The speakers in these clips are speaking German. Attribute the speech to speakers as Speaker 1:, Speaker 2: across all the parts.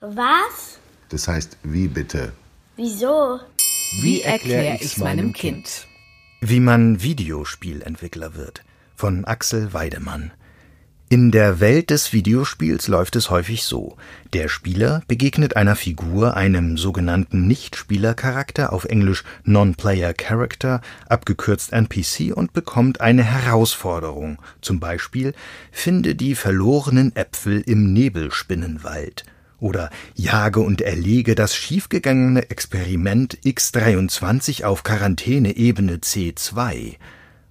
Speaker 1: Was?
Speaker 2: Das heißt, wie bitte?
Speaker 1: Wieso?
Speaker 3: Wie erkläre ich's meinem Kind?
Speaker 4: Wie man Videospielentwickler wird von Axel Weidemann. In der Welt des Videospiels läuft es häufig so. Der Spieler begegnet einer Figur, einem sogenannten Nichtspielercharakter, auf Englisch Non-Player Character, abgekürzt NPC, und bekommt eine Herausforderung. Zum Beispiel, finde die verlorenen Äpfel im Nebelspinnenwald. Oder jage und erlege das schiefgegangene Experiment X23 auf Quarantäne-Ebene C2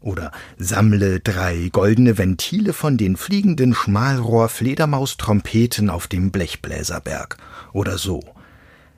Speaker 4: oder sammle drei goldene Ventile von den fliegenden Schmalrohr-Fledermaus-Trompeten auf dem Blechbläserberg oder so.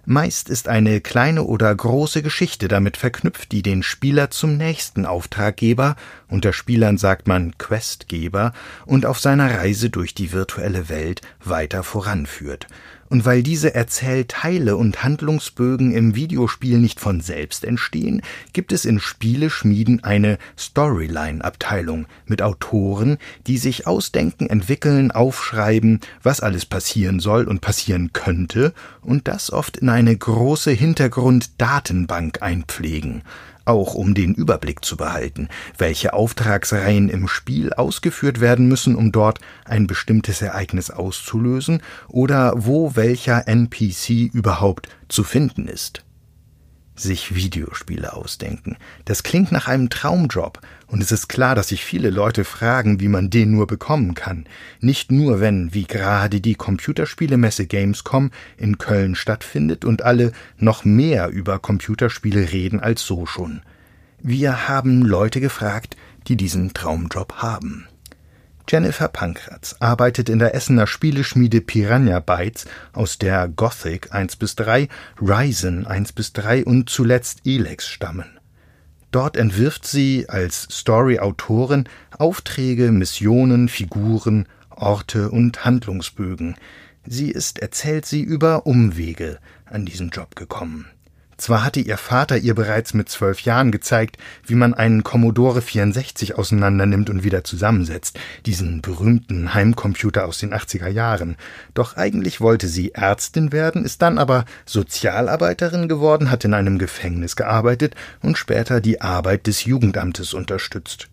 Speaker 4: Meist ist eine kleine oder große Geschichte damit verknüpft, die den Spieler zum nächsten Auftraggeber, unter Spielern sagt man Questgeber, und auf seiner Reise durch die virtuelle Welt weiter voranführt und weil diese Erzählteile und Handlungsbögen im Videospiel nicht von selbst entstehen, gibt es in Spieleschmieden eine Storyline-Abteilung mit Autoren, die sich ausdenken, entwickeln, aufschreiben, was alles passieren soll und passieren könnte und das oft in eine große Hintergrunddatenbank einpflegen auch um den Überblick zu behalten, welche Auftragsreihen im Spiel ausgeführt werden müssen, um dort ein bestimmtes Ereignis auszulösen, oder wo welcher NPC überhaupt zu finden ist sich Videospiele ausdenken. Das klingt nach einem Traumjob, und es ist klar, dass sich viele Leute fragen, wie man den nur bekommen kann. Nicht nur, wenn, wie gerade die Computerspielemesse Gamescom in Köln stattfindet und alle noch mehr über Computerspiele reden als so schon. Wir haben Leute gefragt, die diesen Traumjob haben. Jennifer Pankratz arbeitet in der Essener Spieleschmiede Piranha Bytes, aus der Gothic 1 bis 3, Ryzen 1 bis 3 und zuletzt Elex stammen. Dort entwirft sie als Story-Autorin Aufträge, Missionen, Figuren, Orte und Handlungsbögen. Sie ist, erzählt sie, über Umwege an diesen Job gekommen. Zwar hatte ihr Vater ihr bereits mit zwölf Jahren gezeigt, wie man einen Commodore 64 auseinandernimmt und wieder zusammensetzt, diesen berühmten Heimcomputer aus den 80er Jahren. Doch eigentlich wollte sie Ärztin werden, ist dann aber Sozialarbeiterin geworden, hat in einem Gefängnis gearbeitet und später die Arbeit des Jugendamtes unterstützt.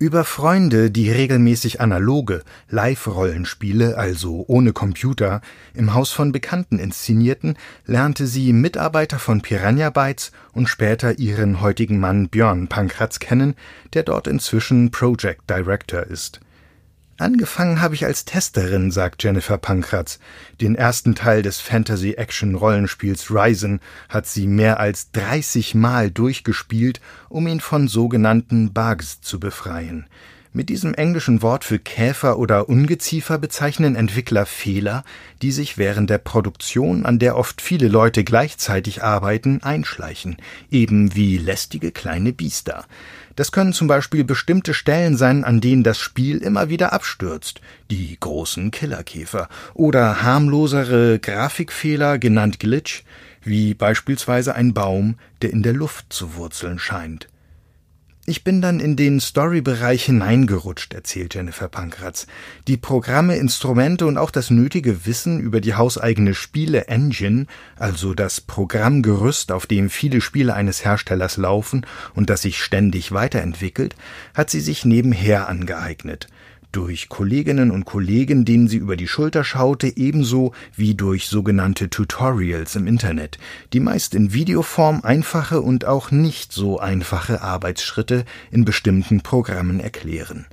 Speaker 4: Über Freunde, die regelmäßig analoge Live-Rollenspiele, also ohne Computer, im Haus von Bekannten inszenierten, lernte sie Mitarbeiter von Piranha Bytes und später ihren heutigen Mann Björn Pankratz kennen, der dort inzwischen Project Director ist Angefangen habe ich als Testerin, sagt Jennifer Pankratz. Den ersten Teil des Fantasy-Action-Rollenspiels Ryzen hat sie mehr als 30 Mal durchgespielt, um ihn von sogenannten Bugs zu befreien. Mit diesem englischen Wort für Käfer oder Ungeziefer bezeichnen Entwickler Fehler, die sich während der Produktion, an der oft viele Leute gleichzeitig arbeiten, einschleichen, eben wie lästige kleine Biester. Das können zum Beispiel bestimmte Stellen sein, an denen das Spiel immer wieder abstürzt, die großen Killerkäfer, oder harmlosere Grafikfehler, genannt Glitch, wie beispielsweise ein Baum, der in der Luft zu wurzeln scheint. Ich bin dann in den Story-Bereich hineingerutscht, erzählt Jennifer Pankratz. Die Programme, Instrumente und auch das nötige Wissen über die hauseigene Spiele-Engine, also das Programmgerüst, auf dem viele Spiele eines Herstellers laufen und das sich ständig weiterentwickelt, hat sie sich nebenher angeeignet durch Kolleginnen und Kollegen, denen sie über die Schulter schaute, ebenso wie durch sogenannte Tutorials im Internet, die meist in Videoform einfache und auch nicht so einfache Arbeitsschritte in bestimmten Programmen erklären.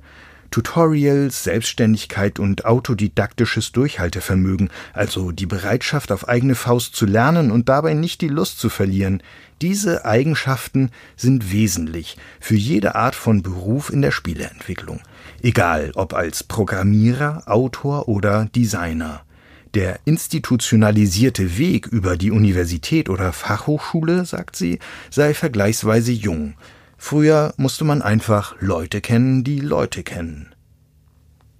Speaker 4: Tutorials, Selbstständigkeit und autodidaktisches Durchhaltevermögen, also die Bereitschaft, auf eigene Faust zu lernen und dabei nicht die Lust zu verlieren, diese Eigenschaften sind wesentlich für jede Art von Beruf in der Spieleentwicklung egal ob als Programmierer, Autor oder Designer. Der institutionalisierte Weg über die Universität oder Fachhochschule, sagt sie, sei vergleichsweise jung. Früher musste man einfach Leute kennen, die Leute kennen.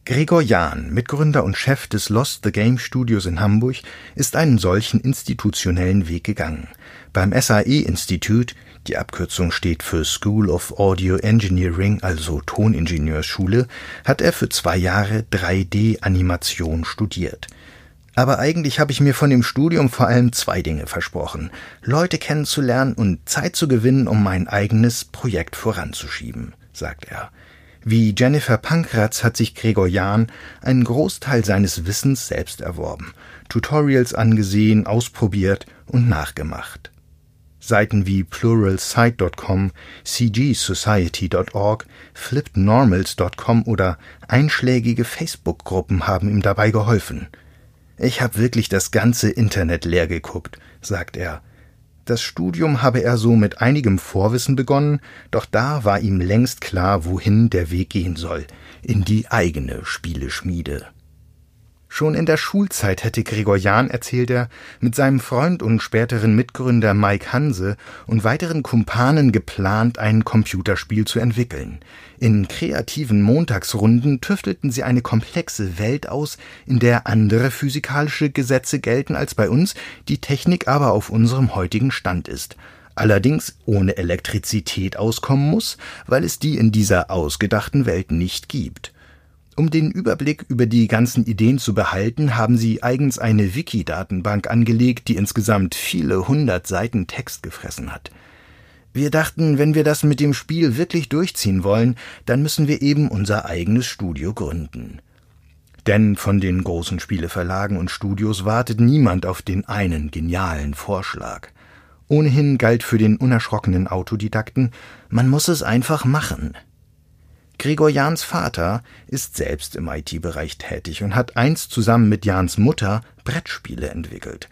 Speaker 4: Gregor Jahn, Mitgründer und Chef des Lost the Game Studios in Hamburg, ist einen solchen institutionellen Weg gegangen. Beim SAE Institut die Abkürzung steht für School of Audio Engineering, also Toningenieursschule, hat er für zwei Jahre 3D-Animation studiert. Aber eigentlich habe ich mir von dem Studium vor allem zwei Dinge versprochen. Leute kennenzulernen und Zeit zu gewinnen, um mein eigenes Projekt voranzuschieben, sagt er. Wie Jennifer Pankratz hat sich Gregor Jahn einen Großteil seines Wissens selbst erworben, Tutorials angesehen, ausprobiert und nachgemacht. Seiten wie pluralsight.com, cgsociety.org, flippednormals.com oder einschlägige Facebook-Gruppen haben ihm dabei geholfen – ich habe wirklich das ganze Internet leer geguckt, sagt er. Das Studium habe er so mit einigem Vorwissen begonnen, doch da war ihm längst klar, wohin der Weg gehen soll, in die eigene Spieleschmiede. Schon in der Schulzeit hätte Gregor Jahn, erzählt er, mit seinem Freund und späteren Mitgründer Mike Hanse und weiteren Kumpanen geplant, ein Computerspiel zu entwickeln. In kreativen Montagsrunden tüftelten sie eine komplexe Welt aus, in der andere physikalische Gesetze gelten als bei uns, die Technik aber auf unserem heutigen Stand ist allerdings ohne Elektrizität auskommen muss, weil es die in dieser ausgedachten Welt nicht gibt. Um den Überblick über die ganzen Ideen zu behalten, haben sie eigens eine Wiki-Datenbank angelegt, die insgesamt viele hundert Seiten Text gefressen hat. Wir dachten, wenn wir das mit dem Spiel wirklich durchziehen wollen, dann müssen wir eben unser eigenes Studio gründen. Denn von den großen Spieleverlagen und Studios wartet niemand auf den einen genialen Vorschlag. Ohnehin galt für den unerschrockenen Autodidakten, man muss es einfach machen. Gregor Jahns Vater ist selbst im IT-Bereich tätig und hat einst zusammen mit Jahns Mutter Brettspiele entwickelt.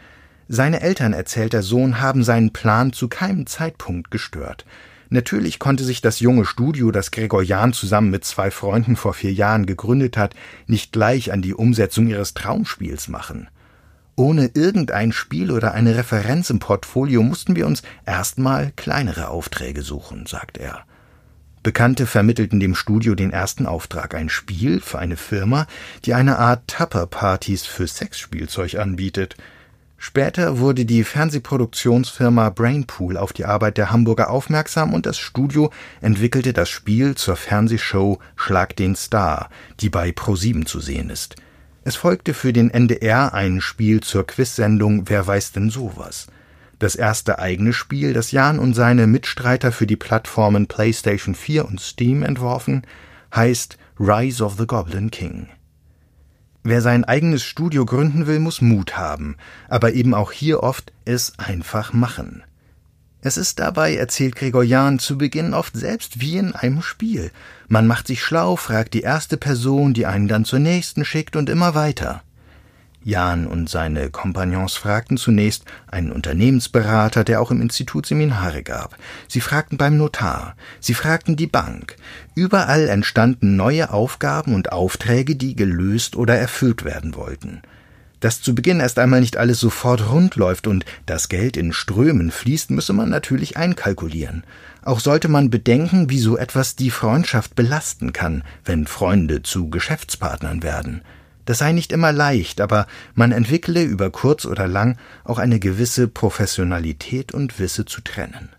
Speaker 4: Seine Eltern, erzählt der Sohn, haben seinen Plan zu keinem Zeitpunkt gestört. Natürlich konnte sich das junge Studio, das Gregor Jahn zusammen mit zwei Freunden vor vier Jahren gegründet hat, nicht gleich an die Umsetzung ihres Traumspiels machen. Ohne irgendein Spiel oder eine Referenz im Portfolio mussten wir uns erstmal kleinere Aufträge suchen, sagt er. Bekannte vermittelten dem Studio den ersten Auftrag, ein Spiel für eine Firma, die eine Art Tupper-Partys für Sexspielzeug anbietet. Später wurde die Fernsehproduktionsfirma Brainpool auf die Arbeit der Hamburger aufmerksam und das Studio entwickelte das Spiel zur Fernsehshow Schlag den Star, die bei Pro7 zu sehen ist. Es folgte für den NDR ein Spiel zur Quizsendung Wer weiß denn sowas? Das erste eigene Spiel, das Jan und seine Mitstreiter für die Plattformen PlayStation 4 und Steam entworfen, heißt Rise of the Goblin King. Wer sein eigenes Studio gründen will, muss Mut haben, aber eben auch hier oft es einfach machen. Es ist dabei, erzählt Gregor Jahn, zu Beginn oft selbst wie in einem Spiel. Man macht sich schlau, fragt die erste Person, die einen dann zur nächsten schickt und immer weiter. Jan und seine Kompagnons fragten zunächst einen Unternehmensberater, der auch im Institut Seminare gab. Sie fragten beim Notar. Sie fragten die Bank. Überall entstanden neue Aufgaben und Aufträge, die gelöst oder erfüllt werden wollten. Dass zu Beginn erst einmal nicht alles sofort rund läuft und das Geld in Strömen fließt, müsse man natürlich einkalkulieren. Auch sollte man bedenken, wie so etwas die Freundschaft belasten kann, wenn Freunde zu Geschäftspartnern werden. Das sei nicht immer leicht, aber man entwickle über kurz oder lang auch eine gewisse Professionalität und wisse zu trennen.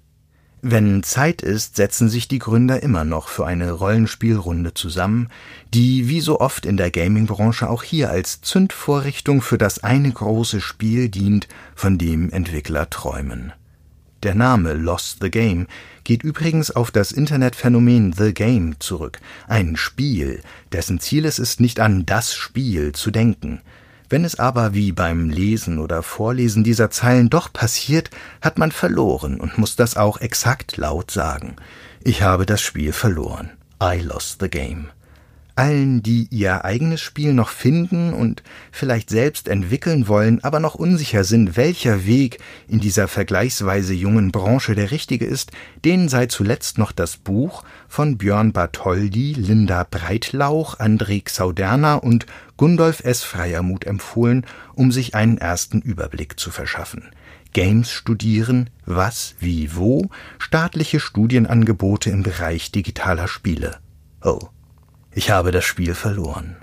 Speaker 4: Wenn Zeit ist, setzen sich die Gründer immer noch für eine Rollenspielrunde zusammen, die wie so oft in der Gamingbranche auch hier als Zündvorrichtung für das eine große Spiel dient, von dem Entwickler träumen. Der Name Lost the Game geht übrigens auf das Internetphänomen The Game zurück, ein Spiel, dessen Ziel es ist, nicht an das Spiel zu denken. Wenn es aber wie beim Lesen oder Vorlesen dieser Zeilen doch passiert, hat man verloren und muss das auch exakt laut sagen. Ich habe das Spiel verloren. I lost the game allen, die ihr eigenes Spiel noch finden und vielleicht selbst entwickeln wollen, aber noch unsicher sind, welcher Weg in dieser vergleichsweise jungen Branche der richtige ist, denen sei zuletzt noch das Buch von Björn Bartholdy, Linda Breitlauch, André Xauderner und Gundolf S. Freiermuth empfohlen, um sich einen ersten Überblick zu verschaffen. Games studieren, was, wie, wo, staatliche Studienangebote im Bereich digitaler Spiele. Oh, ich habe das Spiel verloren.